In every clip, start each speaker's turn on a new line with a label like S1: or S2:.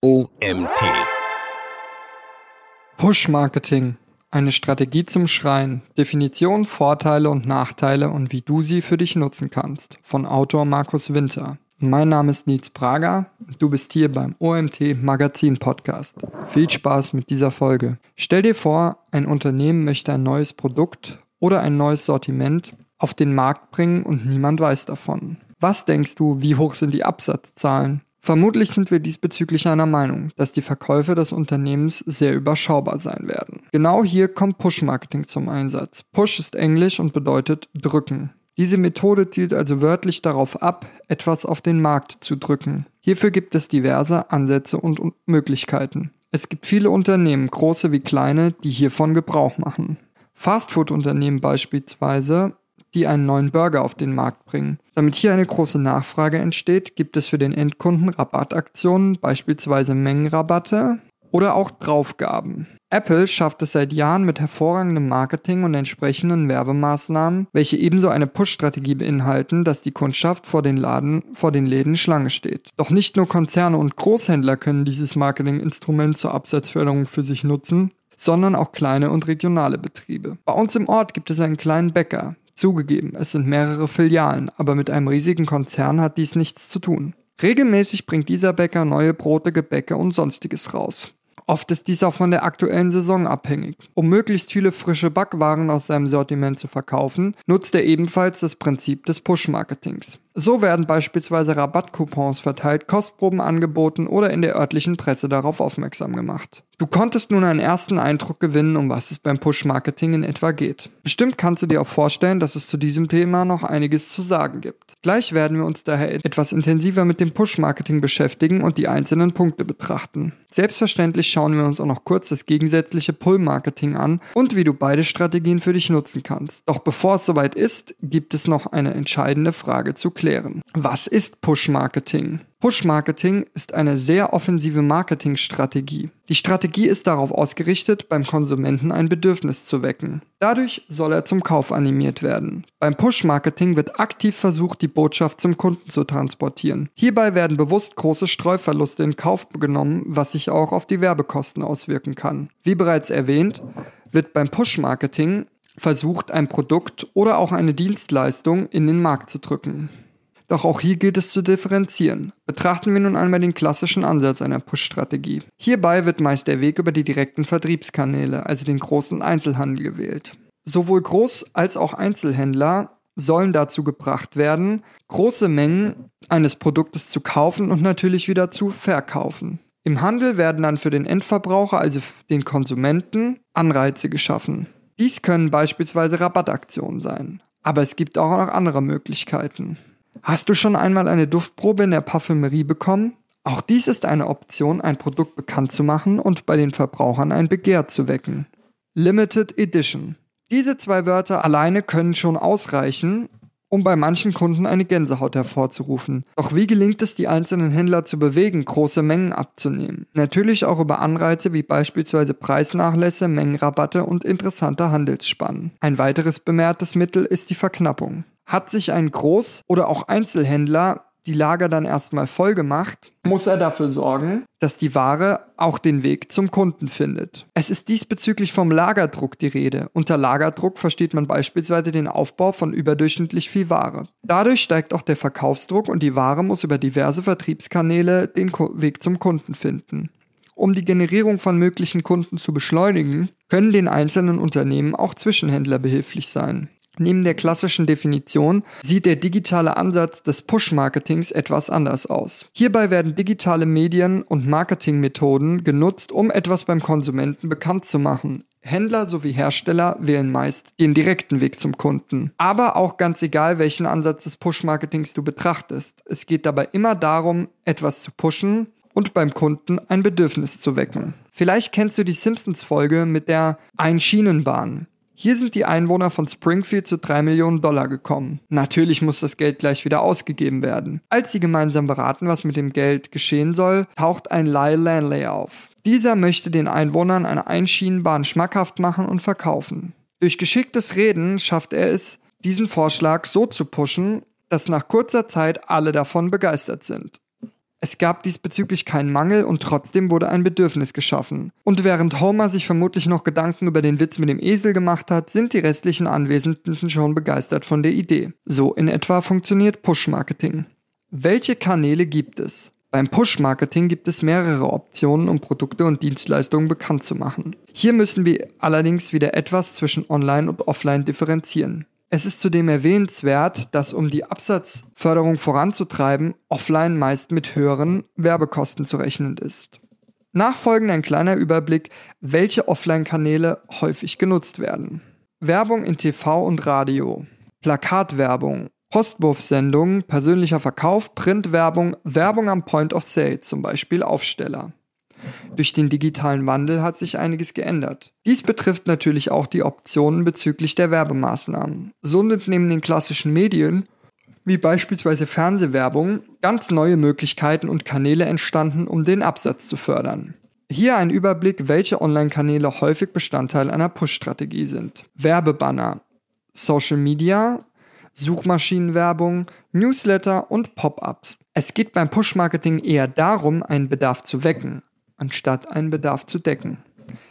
S1: OMT.
S2: Push-Marketing. Eine Strategie zum Schreien. Definition, Vorteile und Nachteile und wie du sie für dich nutzen kannst. Von Autor Markus Winter. Mein Name ist Nils Prager. Du bist hier beim OMT Magazin Podcast. Viel Spaß mit dieser Folge. Stell dir vor, ein Unternehmen möchte ein neues Produkt oder ein neues Sortiment auf den Markt bringen und niemand weiß davon. Was denkst du, wie hoch sind die Absatzzahlen? Vermutlich sind wir diesbezüglich einer Meinung, dass die Verkäufe des Unternehmens sehr überschaubar sein werden. Genau hier kommt Push-Marketing zum Einsatz. Push ist Englisch und bedeutet drücken. Diese Methode zielt also wörtlich darauf ab, etwas auf den Markt zu drücken. Hierfür gibt es diverse Ansätze und Möglichkeiten. Es gibt viele Unternehmen, große wie kleine, die hiervon Gebrauch machen. Fastfood-Unternehmen beispielsweise die einen neuen Burger auf den Markt bringen. Damit hier eine große Nachfrage entsteht, gibt es für den Endkunden Rabattaktionen, beispielsweise Mengenrabatte oder auch Draufgaben. Apple schafft es seit Jahren mit hervorragendem Marketing und entsprechenden Werbemaßnahmen, welche ebenso eine Push-Strategie beinhalten, dass die Kundschaft vor den Laden, vor den Läden Schlange steht. Doch nicht nur Konzerne und Großhändler können dieses Marketinginstrument zur Absatzförderung für sich nutzen, sondern auch kleine und regionale Betriebe. Bei uns im Ort gibt es einen kleinen Bäcker, Zugegeben, es sind mehrere Filialen, aber mit einem riesigen Konzern hat dies nichts zu tun. Regelmäßig bringt dieser Bäcker neue Brote, Gebäcke und sonstiges raus. Oft ist dies auch von der aktuellen Saison abhängig. Um möglichst viele frische Backwaren aus seinem Sortiment zu verkaufen, nutzt er ebenfalls das Prinzip des Push-Marketings. So werden beispielsweise Rabattcoupons verteilt, Kostproben angeboten oder in der örtlichen Presse darauf aufmerksam gemacht. Du konntest nun einen ersten Eindruck gewinnen, um was es beim Push-Marketing in etwa geht. Bestimmt kannst du dir auch vorstellen, dass es zu diesem Thema noch einiges zu sagen gibt. Gleich werden wir uns daher etwas intensiver mit dem Push-Marketing beschäftigen und die einzelnen Punkte betrachten. Selbstverständlich schauen wir uns auch noch kurz das gegensätzliche Pull-Marketing an und wie du beide Strategien für dich nutzen kannst. Doch bevor es soweit ist, gibt es noch eine entscheidende Frage zu klären. Was ist Push-Marketing? Push-Marketing ist eine sehr offensive Marketingstrategie. Die Strategie ist darauf ausgerichtet, beim Konsumenten ein Bedürfnis zu wecken. Dadurch soll er zum Kauf animiert werden. Beim Push-Marketing wird aktiv versucht, die Botschaft zum Kunden zu transportieren. Hierbei werden bewusst große Streuverluste in Kauf genommen, was sich auch auf die Werbekosten auswirken kann. Wie bereits erwähnt, wird beim Push-Marketing versucht, ein Produkt oder auch eine Dienstleistung in den Markt zu drücken. Doch auch hier gilt es zu differenzieren. Betrachten wir nun einmal den klassischen Ansatz einer Push-Strategie. Hierbei wird meist der Weg über die direkten Vertriebskanäle, also den großen Einzelhandel gewählt. Sowohl Groß- als auch Einzelhändler sollen dazu gebracht werden, große Mengen eines Produktes zu kaufen und natürlich wieder zu verkaufen. Im Handel werden dann für den Endverbraucher, also den Konsumenten, Anreize geschaffen. Dies können beispielsweise Rabattaktionen sein. Aber es gibt auch noch andere Möglichkeiten. Hast du schon einmal eine Duftprobe in der Parfümerie bekommen? Auch dies ist eine Option, ein Produkt bekannt zu machen und bei den Verbrauchern ein Begehr zu wecken. Limited Edition. Diese zwei Wörter alleine können schon ausreichen, um bei manchen Kunden eine Gänsehaut hervorzurufen. Doch wie gelingt es, die einzelnen Händler zu bewegen, große Mengen abzunehmen? Natürlich auch über Anreize wie beispielsweise Preisnachlässe, Mengenrabatte und interessante Handelsspannen. Ein weiteres bemehrtes Mittel ist die Verknappung. Hat sich ein Groß- oder auch Einzelhändler die Lager dann erstmal voll gemacht, muss er dafür sorgen, dass die Ware auch den Weg zum Kunden findet. Es ist diesbezüglich vom Lagerdruck die Rede. Unter Lagerdruck versteht man beispielsweise den Aufbau von überdurchschnittlich viel Ware. Dadurch steigt auch der Verkaufsdruck und die Ware muss über diverse Vertriebskanäle den Weg zum Kunden finden. Um die Generierung von möglichen Kunden zu beschleunigen, können den einzelnen Unternehmen auch Zwischenhändler behilflich sein. Neben der klassischen Definition sieht der digitale Ansatz des Push-Marketings etwas anders aus. Hierbei werden digitale Medien und Marketingmethoden genutzt, um etwas beim Konsumenten bekannt zu machen. Händler sowie Hersteller wählen meist den direkten Weg zum Kunden. Aber auch ganz egal, welchen Ansatz des Push-Marketings du betrachtest. Es geht dabei immer darum, etwas zu pushen und beim Kunden ein Bedürfnis zu wecken. Vielleicht kennst du die Simpsons-Folge mit der Einschienenbahn. Hier sind die Einwohner von Springfield zu 3 Millionen Dollar gekommen. Natürlich muss das Geld gleich wieder ausgegeben werden. Als sie gemeinsam beraten, was mit dem Geld geschehen soll, taucht ein Lyle Lanley auf. Dieser möchte den Einwohnern eine Einschienenbahn schmackhaft machen und verkaufen. Durch geschicktes Reden schafft er es, diesen Vorschlag so zu pushen, dass nach kurzer Zeit alle davon begeistert sind. Es gab diesbezüglich keinen Mangel und trotzdem wurde ein Bedürfnis geschaffen. Und während Homer sich vermutlich noch Gedanken über den Witz mit dem Esel gemacht hat, sind die restlichen Anwesenden schon begeistert von der Idee. So in etwa funktioniert Push-Marketing. Welche Kanäle gibt es? Beim Push-Marketing gibt es mehrere Optionen, um Produkte und Dienstleistungen bekannt zu machen. Hier müssen wir allerdings wieder etwas zwischen Online und Offline differenzieren. Es ist zudem erwähnenswert, dass um die Absatzförderung voranzutreiben, offline meist mit höheren Werbekosten zu rechnen ist. Nachfolgend ein kleiner Überblick, welche Offline-Kanäle häufig genutzt werden. Werbung in TV und Radio, Plakatwerbung, Postwurfsendungen, persönlicher Verkauf, Printwerbung, Werbung am Point of Sale, zum Beispiel Aufsteller. Durch den digitalen Wandel hat sich einiges geändert. Dies betrifft natürlich auch die Optionen bezüglich der Werbemaßnahmen. So sind neben den klassischen Medien, wie beispielsweise Fernsehwerbung, ganz neue Möglichkeiten und Kanäle entstanden, um den Absatz zu fördern. Hier ein Überblick, welche Online-Kanäle häufig Bestandteil einer Push-Strategie sind. Werbebanner, Social Media, Suchmaschinenwerbung, Newsletter und Pop-ups. Es geht beim Push-Marketing eher darum, einen Bedarf zu wecken, anstatt einen Bedarf zu decken.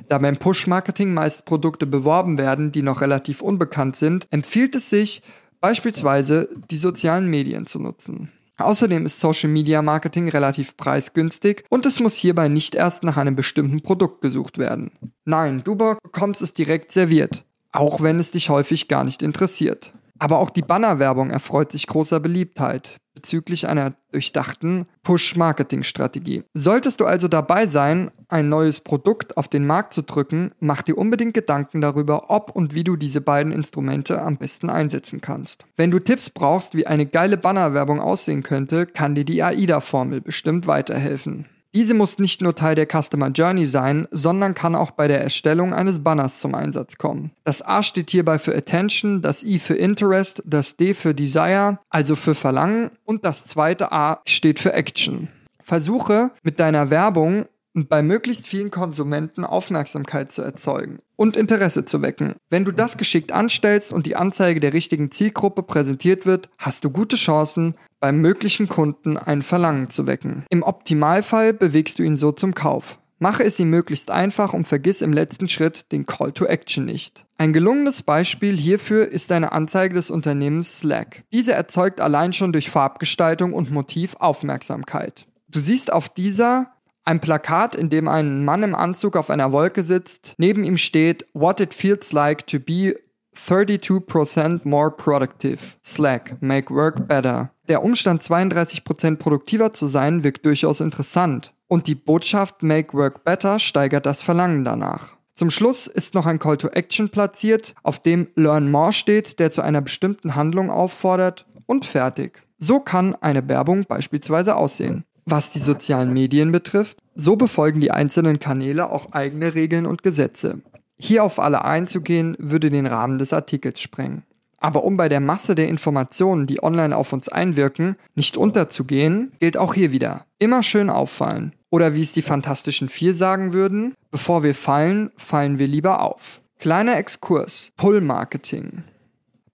S2: Da beim Push-Marketing meist Produkte beworben werden, die noch relativ unbekannt sind, empfiehlt es sich, beispielsweise die sozialen Medien zu nutzen. Außerdem ist Social Media Marketing relativ preisgünstig und es muss hierbei nicht erst nach einem bestimmten Produkt gesucht werden. Nein, du bekommst es direkt serviert, auch wenn es dich häufig gar nicht interessiert. Aber auch die Bannerwerbung erfreut sich großer Beliebtheit bezüglich einer durchdachten Push-Marketing-Strategie. Solltest du also dabei sein, ein neues Produkt auf den Markt zu drücken, mach dir unbedingt Gedanken darüber, ob und wie du diese beiden Instrumente am besten einsetzen kannst. Wenn du Tipps brauchst, wie eine geile Bannerwerbung aussehen könnte, kann dir die AIDA-Formel bestimmt weiterhelfen. Diese muss nicht nur Teil der Customer Journey sein, sondern kann auch bei der Erstellung eines Banners zum Einsatz kommen. Das A steht hierbei für Attention, das I für Interest, das D für Desire, also für Verlangen und das zweite A steht für Action. Versuche mit deiner Werbung und bei möglichst vielen Konsumenten Aufmerksamkeit zu erzeugen und Interesse zu wecken. Wenn du das geschickt anstellst und die Anzeige der richtigen Zielgruppe präsentiert wird, hast du gute Chancen, beim möglichen Kunden ein Verlangen zu wecken. Im Optimalfall bewegst du ihn so zum Kauf. Mache es ihm möglichst einfach und vergiss im letzten Schritt den Call to Action nicht. Ein gelungenes Beispiel hierfür ist eine Anzeige des Unternehmens Slack. Diese erzeugt allein schon durch Farbgestaltung und Motiv Aufmerksamkeit. Du siehst auf dieser ein Plakat, in dem ein Mann im Anzug auf einer Wolke sitzt. Neben ihm steht What it feels like to be 32% more productive. Slack, make work better. Der Umstand, 32% produktiver zu sein, wirkt durchaus interessant. Und die Botschaft Make Work Better steigert das Verlangen danach. Zum Schluss ist noch ein Call to Action platziert, auf dem Learn More steht, der zu einer bestimmten Handlung auffordert und fertig. So kann eine Werbung beispielsweise aussehen. Was die sozialen Medien betrifft, so befolgen die einzelnen Kanäle auch eigene Regeln und Gesetze. Hier auf alle einzugehen, würde den Rahmen des Artikels sprengen. Aber um bei der Masse der Informationen, die online auf uns einwirken, nicht unterzugehen, gilt auch hier wieder. Immer schön auffallen. Oder wie es die Fantastischen Vier sagen würden, bevor wir fallen, fallen wir lieber auf. Kleiner Exkurs. Pull-Marketing.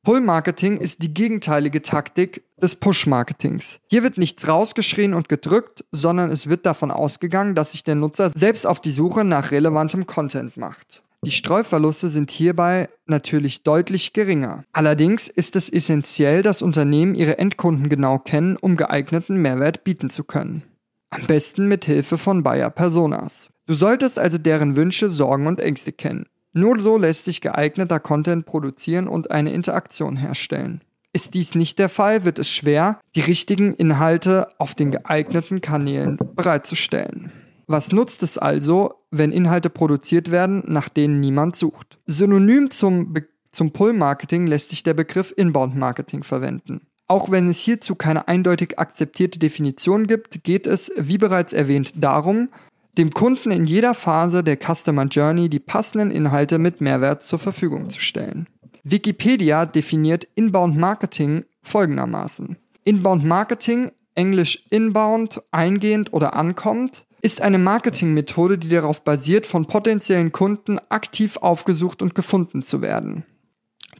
S2: Pull-Marketing ist die gegenteilige Taktik des Push-Marketings. Hier wird nichts rausgeschrien und gedrückt, sondern es wird davon ausgegangen, dass sich der Nutzer selbst auf die Suche nach relevantem Content macht. Die Streuverluste sind hierbei natürlich deutlich geringer. Allerdings ist es essentiell, dass Unternehmen ihre Endkunden genau kennen, um geeigneten Mehrwert bieten zu können. Am besten mit Hilfe von Buyer Personas. Du solltest also deren Wünsche, Sorgen und Ängste kennen. Nur so lässt sich geeigneter Content produzieren und eine Interaktion herstellen. Ist dies nicht der Fall, wird es schwer, die richtigen Inhalte auf den geeigneten Kanälen bereitzustellen. Was nutzt es also, wenn Inhalte produziert werden, nach denen niemand sucht? Synonym zum, zum Pull-Marketing lässt sich der Begriff Inbound-Marketing verwenden. Auch wenn es hierzu keine eindeutig akzeptierte Definition gibt, geht es, wie bereits erwähnt, darum, dem Kunden in jeder Phase der Customer Journey die passenden Inhalte mit Mehrwert zur Verfügung zu stellen. Wikipedia definiert Inbound Marketing folgendermaßen. Inbound Marketing, englisch inbound, eingehend oder ankommt, ist eine Marketingmethode, die darauf basiert, von potenziellen Kunden aktiv aufgesucht und gefunden zu werden.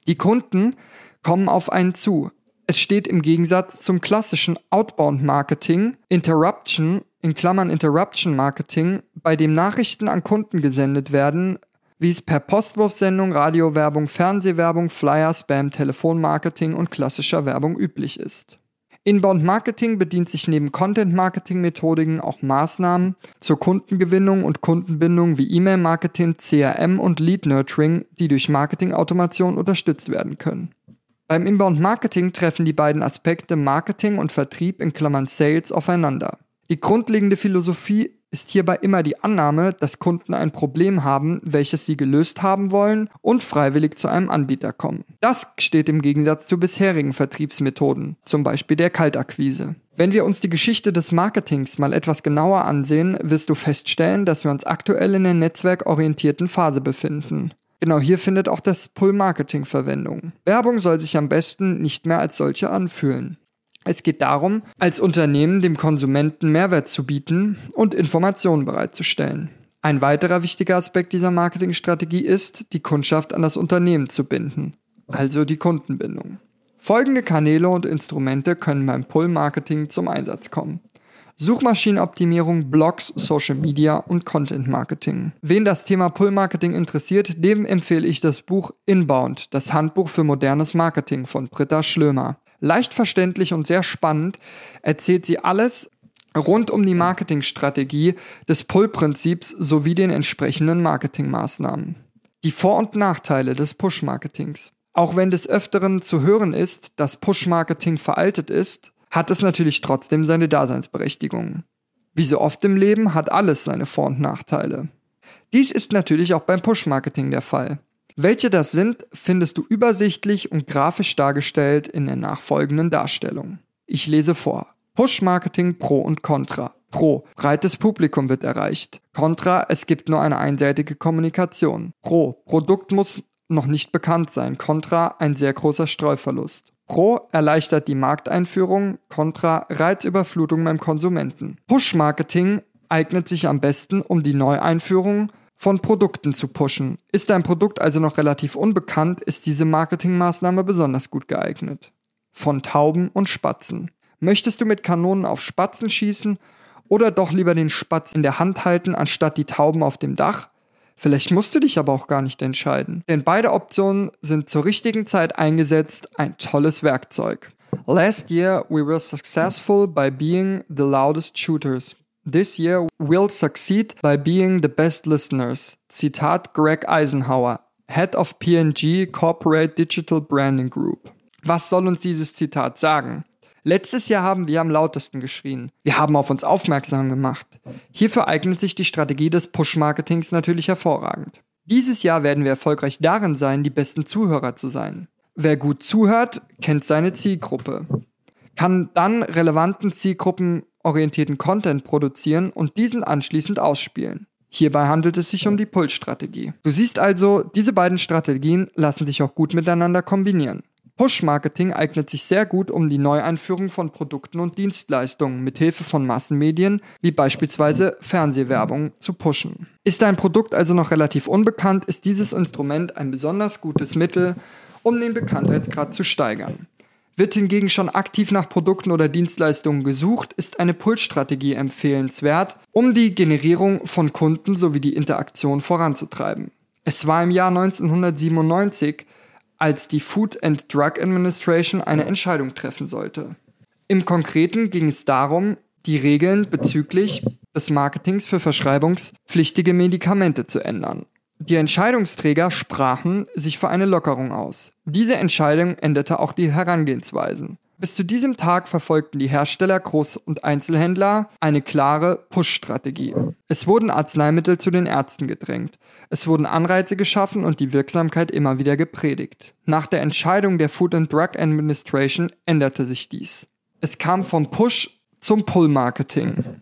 S2: Die Kunden kommen auf einen zu, Es steht im Gegensatz zum klassischen Outbound Marketing, Interruption in Klammern Interruption Marketing, bei dem Nachrichten an Kunden gesendet werden, wie es per Postwurfsendung, Radiowerbung, Fernsehwerbung, Flyer, Spam, Telefonmarketing und klassischer Werbung üblich ist. Inbound Marketing bedient sich neben Content-Marketing-Methodiken auch Maßnahmen zur Kundengewinnung und Kundenbindung wie E-Mail-Marketing, CRM und Lead-Nurturing, die durch Marketing-Automation unterstützt werden können. Beim Inbound Marketing treffen die beiden Aspekte Marketing und Vertrieb in Klammern Sales aufeinander. Die grundlegende Philosophie ist hierbei immer die Annahme, dass Kunden ein Problem haben, welches sie gelöst haben wollen und freiwillig zu einem Anbieter kommen. Das steht im Gegensatz zu bisherigen Vertriebsmethoden, zum Beispiel der Kaltakquise. Wenn wir uns die Geschichte des Marketings mal etwas genauer ansehen, wirst du feststellen, dass wir uns aktuell in der netzwerkorientierten Phase befinden. Genau hier findet auch das Pull-Marketing Verwendung. Werbung soll sich am besten nicht mehr als solche anfühlen. Es geht darum, als Unternehmen dem Konsumenten Mehrwert zu bieten und Informationen bereitzustellen. Ein weiterer wichtiger Aspekt dieser Marketingstrategie ist, die Kundschaft an das Unternehmen zu binden, also die Kundenbindung. Folgende Kanäle und Instrumente können beim Pull-Marketing zum Einsatz kommen. Suchmaschinenoptimierung, Blogs, Social Media und Content Marketing. Wen das Thema Pull Marketing interessiert, dem empfehle ich das Buch Inbound, das Handbuch für modernes Marketing von Britta Schlömer leicht verständlich und sehr spannend erzählt sie alles rund um die Marketingstrategie des Pull-Prinzips sowie den entsprechenden Marketingmaßnahmen. Die Vor- und Nachteile des Push-Marketings. Auch wenn des Öfteren zu hören ist, dass Push-Marketing veraltet ist, hat es natürlich trotzdem seine Daseinsberechtigung. Wie so oft im Leben hat alles seine Vor- und Nachteile. Dies ist natürlich auch beim Push-Marketing der Fall. Welche das sind, findest du übersichtlich und grafisch dargestellt in der nachfolgenden Darstellung. Ich lese vor. Push-Marketing Pro und Contra. Pro. Breites Publikum wird erreicht. Contra. Es gibt nur eine einseitige Kommunikation. Pro. Produkt muss noch nicht bekannt sein. Contra. Ein sehr großer Streuverlust. Pro erleichtert die Markteinführung, Contra Reizüberflutung beim Konsumenten. Push-Marketing eignet sich am besten, um die Neueinführung von Produkten zu pushen. Ist dein Produkt also noch relativ unbekannt, ist diese Marketingmaßnahme besonders gut geeignet. Von Tauben und Spatzen. Möchtest du mit Kanonen auf Spatzen schießen oder doch lieber den Spatz in der Hand halten, anstatt die Tauben auf dem Dach? Vielleicht musst du dich aber auch gar nicht entscheiden, denn beide Optionen sind zur richtigen Zeit eingesetzt ein tolles Werkzeug. Last year we were successful by being the loudest shooters, This year we'll succeed by being the best listeners. Zitat Greg Eisenhower, Head of PNG Corporate Digital Branding Group. Was soll uns dieses Zitat sagen? Letztes Jahr haben wir am lautesten geschrien. Wir haben auf uns aufmerksam gemacht. Hierfür eignet sich die Strategie des Push-Marketings natürlich hervorragend. Dieses Jahr werden wir erfolgreich darin sein, die besten Zuhörer zu sein. Wer gut zuhört, kennt seine Zielgruppe, kann dann relevanten Zielgruppen orientierten Content produzieren und diesen anschließend ausspielen. Hierbei handelt es sich um die Pull-Strategie. Du siehst also, diese beiden Strategien lassen sich auch gut miteinander kombinieren. Push-Marketing eignet sich sehr gut, um die Neueinführung von Produkten und Dienstleistungen mit Hilfe von Massenmedien wie beispielsweise Fernsehwerbung zu pushen. Ist dein Produkt also noch relativ unbekannt, ist dieses Instrument ein besonders gutes Mittel, um den Bekanntheitsgrad zu steigern. Wird hingegen schon aktiv nach Produkten oder Dienstleistungen gesucht, ist eine Pulsstrategie empfehlenswert, um die Generierung von Kunden sowie die Interaktion voranzutreiben. Es war im Jahr 1997, als die Food and Drug Administration eine Entscheidung treffen sollte. Im Konkreten ging es darum, die Regeln bezüglich des Marketings für verschreibungspflichtige Medikamente zu ändern. Die Entscheidungsträger sprachen sich für eine Lockerung aus. Diese Entscheidung änderte auch die Herangehensweisen. Bis zu diesem Tag verfolgten die Hersteller, Groß- und Einzelhändler eine klare Push-Strategie. Es wurden Arzneimittel zu den Ärzten gedrängt. Es wurden Anreize geschaffen und die Wirksamkeit immer wieder gepredigt. Nach der Entscheidung der Food and Drug Administration änderte sich dies. Es kam vom Push zum Pull-Marketing.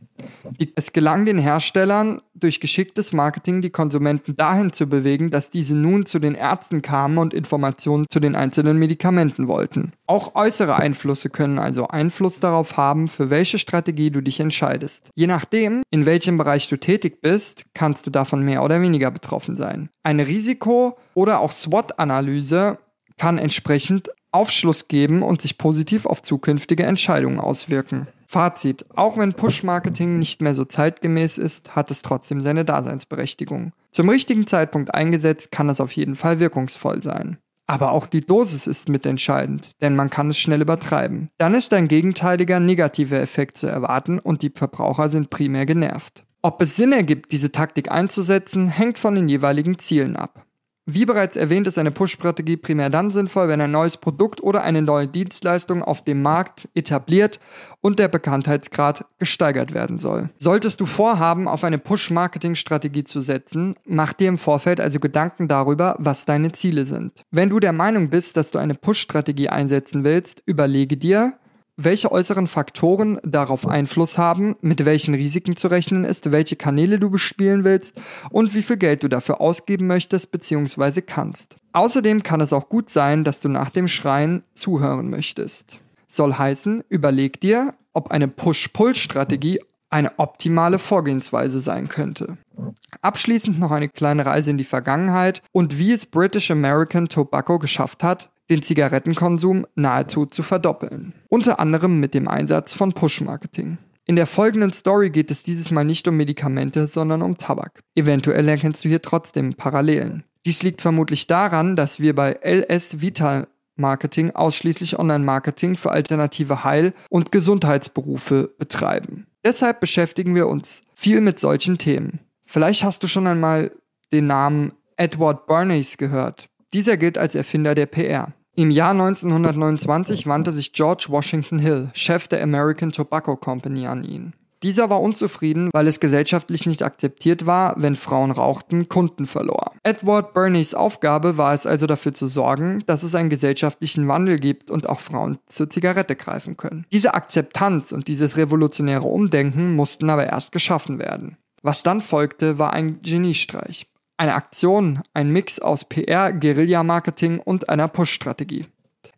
S2: Es gelang den Herstellern durch geschicktes Marketing die Konsumenten dahin zu bewegen, dass diese nun zu den Ärzten kamen und Informationen zu den einzelnen Medikamenten wollten. Auch äußere Einflüsse können also Einfluss darauf haben, für welche Strategie du dich entscheidest. Je nachdem, in welchem Bereich du tätig bist, kannst du davon mehr oder weniger betroffen sein. Eine Risiko- oder auch SWOT-Analyse kann entsprechend Aufschluss geben und sich positiv auf zukünftige Entscheidungen auswirken. Fazit. Auch wenn Push-Marketing nicht mehr so zeitgemäß ist, hat es trotzdem seine Daseinsberechtigung. Zum richtigen Zeitpunkt eingesetzt kann es auf jeden Fall wirkungsvoll sein. Aber auch die Dosis ist mitentscheidend, denn man kann es schnell übertreiben. Dann ist ein gegenteiliger negativer Effekt zu erwarten und die Verbraucher sind primär genervt. Ob es Sinn ergibt, diese Taktik einzusetzen, hängt von den jeweiligen Zielen ab. Wie bereits erwähnt, ist eine Push-Strategie primär dann sinnvoll, wenn ein neues Produkt oder eine neue Dienstleistung auf dem Markt etabliert und der Bekanntheitsgrad gesteigert werden soll. Solltest du vorhaben, auf eine Push-Marketing-Strategie zu setzen, mach dir im Vorfeld also Gedanken darüber, was deine Ziele sind. Wenn du der Meinung bist, dass du eine Push-Strategie einsetzen willst, überlege dir, welche äußeren Faktoren darauf Einfluss haben, mit welchen Risiken zu rechnen ist, welche Kanäle du bespielen willst und wie viel Geld du dafür ausgeben möchtest bzw. kannst. Außerdem kann es auch gut sein, dass du nach dem Schreien zuhören möchtest. Soll heißen, überleg dir, ob eine Push-Pull-Strategie eine optimale Vorgehensweise sein könnte. Abschließend noch eine kleine Reise in die Vergangenheit und wie es British American Tobacco geschafft hat, den Zigarettenkonsum nahezu zu verdoppeln. Unter anderem mit dem Einsatz von Push-Marketing. In der folgenden Story geht es dieses Mal nicht um Medikamente, sondern um Tabak. Eventuell erkennst du hier trotzdem Parallelen. Dies liegt vermutlich daran, dass wir bei LS Vital Marketing ausschließlich Online-Marketing für alternative Heil- und Gesundheitsberufe betreiben. Deshalb beschäftigen wir uns viel mit solchen Themen. Vielleicht hast du schon einmal den Namen Edward Bernays gehört. Dieser gilt als Erfinder der PR. Im Jahr 1929 wandte sich George Washington Hill, Chef der American Tobacco Company, an ihn. Dieser war unzufrieden, weil es gesellschaftlich nicht akzeptiert war, wenn Frauen rauchten, Kunden verlor. Edward Bernays Aufgabe war es also dafür zu sorgen, dass es einen gesellschaftlichen Wandel gibt und auch Frauen zur Zigarette greifen können. Diese Akzeptanz und dieses revolutionäre Umdenken mussten aber erst geschaffen werden. Was dann folgte, war ein Geniestreich. Eine Aktion, ein Mix aus PR, Guerilla-Marketing und einer Push-Strategie.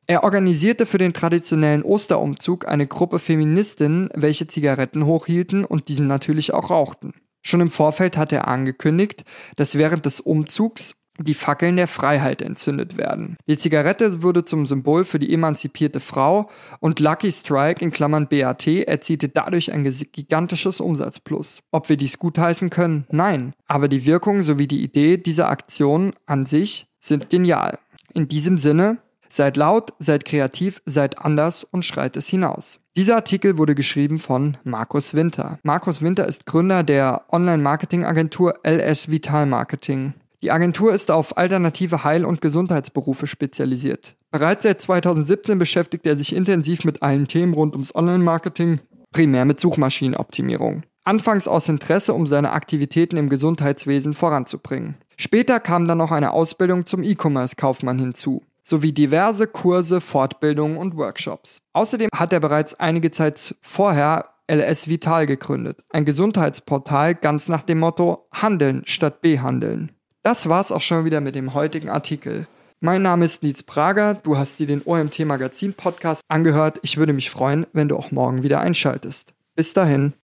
S2: Er organisierte für den traditionellen Osterumzug eine Gruppe Feministinnen, welche Zigaretten hochhielten und diese natürlich auch rauchten. Schon im Vorfeld hatte er angekündigt, dass während des Umzugs die Fackeln der Freiheit entzündet werden. Die Zigarette wurde zum Symbol für die emanzipierte Frau und Lucky Strike in Klammern BAT erzielte dadurch ein gigantisches Umsatzplus. Ob wir dies gutheißen können? Nein. Aber die Wirkung sowie die Idee dieser Aktion an sich sind genial. In diesem Sinne, seid laut, seid kreativ, seid anders und schreit es hinaus. Dieser Artikel wurde geschrieben von Markus Winter. Markus Winter ist Gründer der Online-Marketing-Agentur LS Vital Marketing. Die Agentur ist auf alternative Heil- und Gesundheitsberufe spezialisiert. Bereits seit 2017 beschäftigt er sich intensiv mit allen Themen rund ums Online-Marketing, primär mit Suchmaschinenoptimierung. Anfangs aus Interesse, um seine Aktivitäten im Gesundheitswesen voranzubringen. Später kam dann noch eine Ausbildung zum E-Commerce-Kaufmann hinzu, sowie diverse Kurse, Fortbildungen und Workshops. Außerdem hat er bereits einige Zeit vorher LS Vital gegründet, ein Gesundheitsportal ganz nach dem Motto Handeln statt Behandeln. Das war's auch schon wieder mit dem heutigen Artikel. Mein Name ist Nils Prager, du hast dir den OMT Magazin Podcast angehört. Ich würde mich freuen, wenn du auch morgen wieder einschaltest. Bis dahin.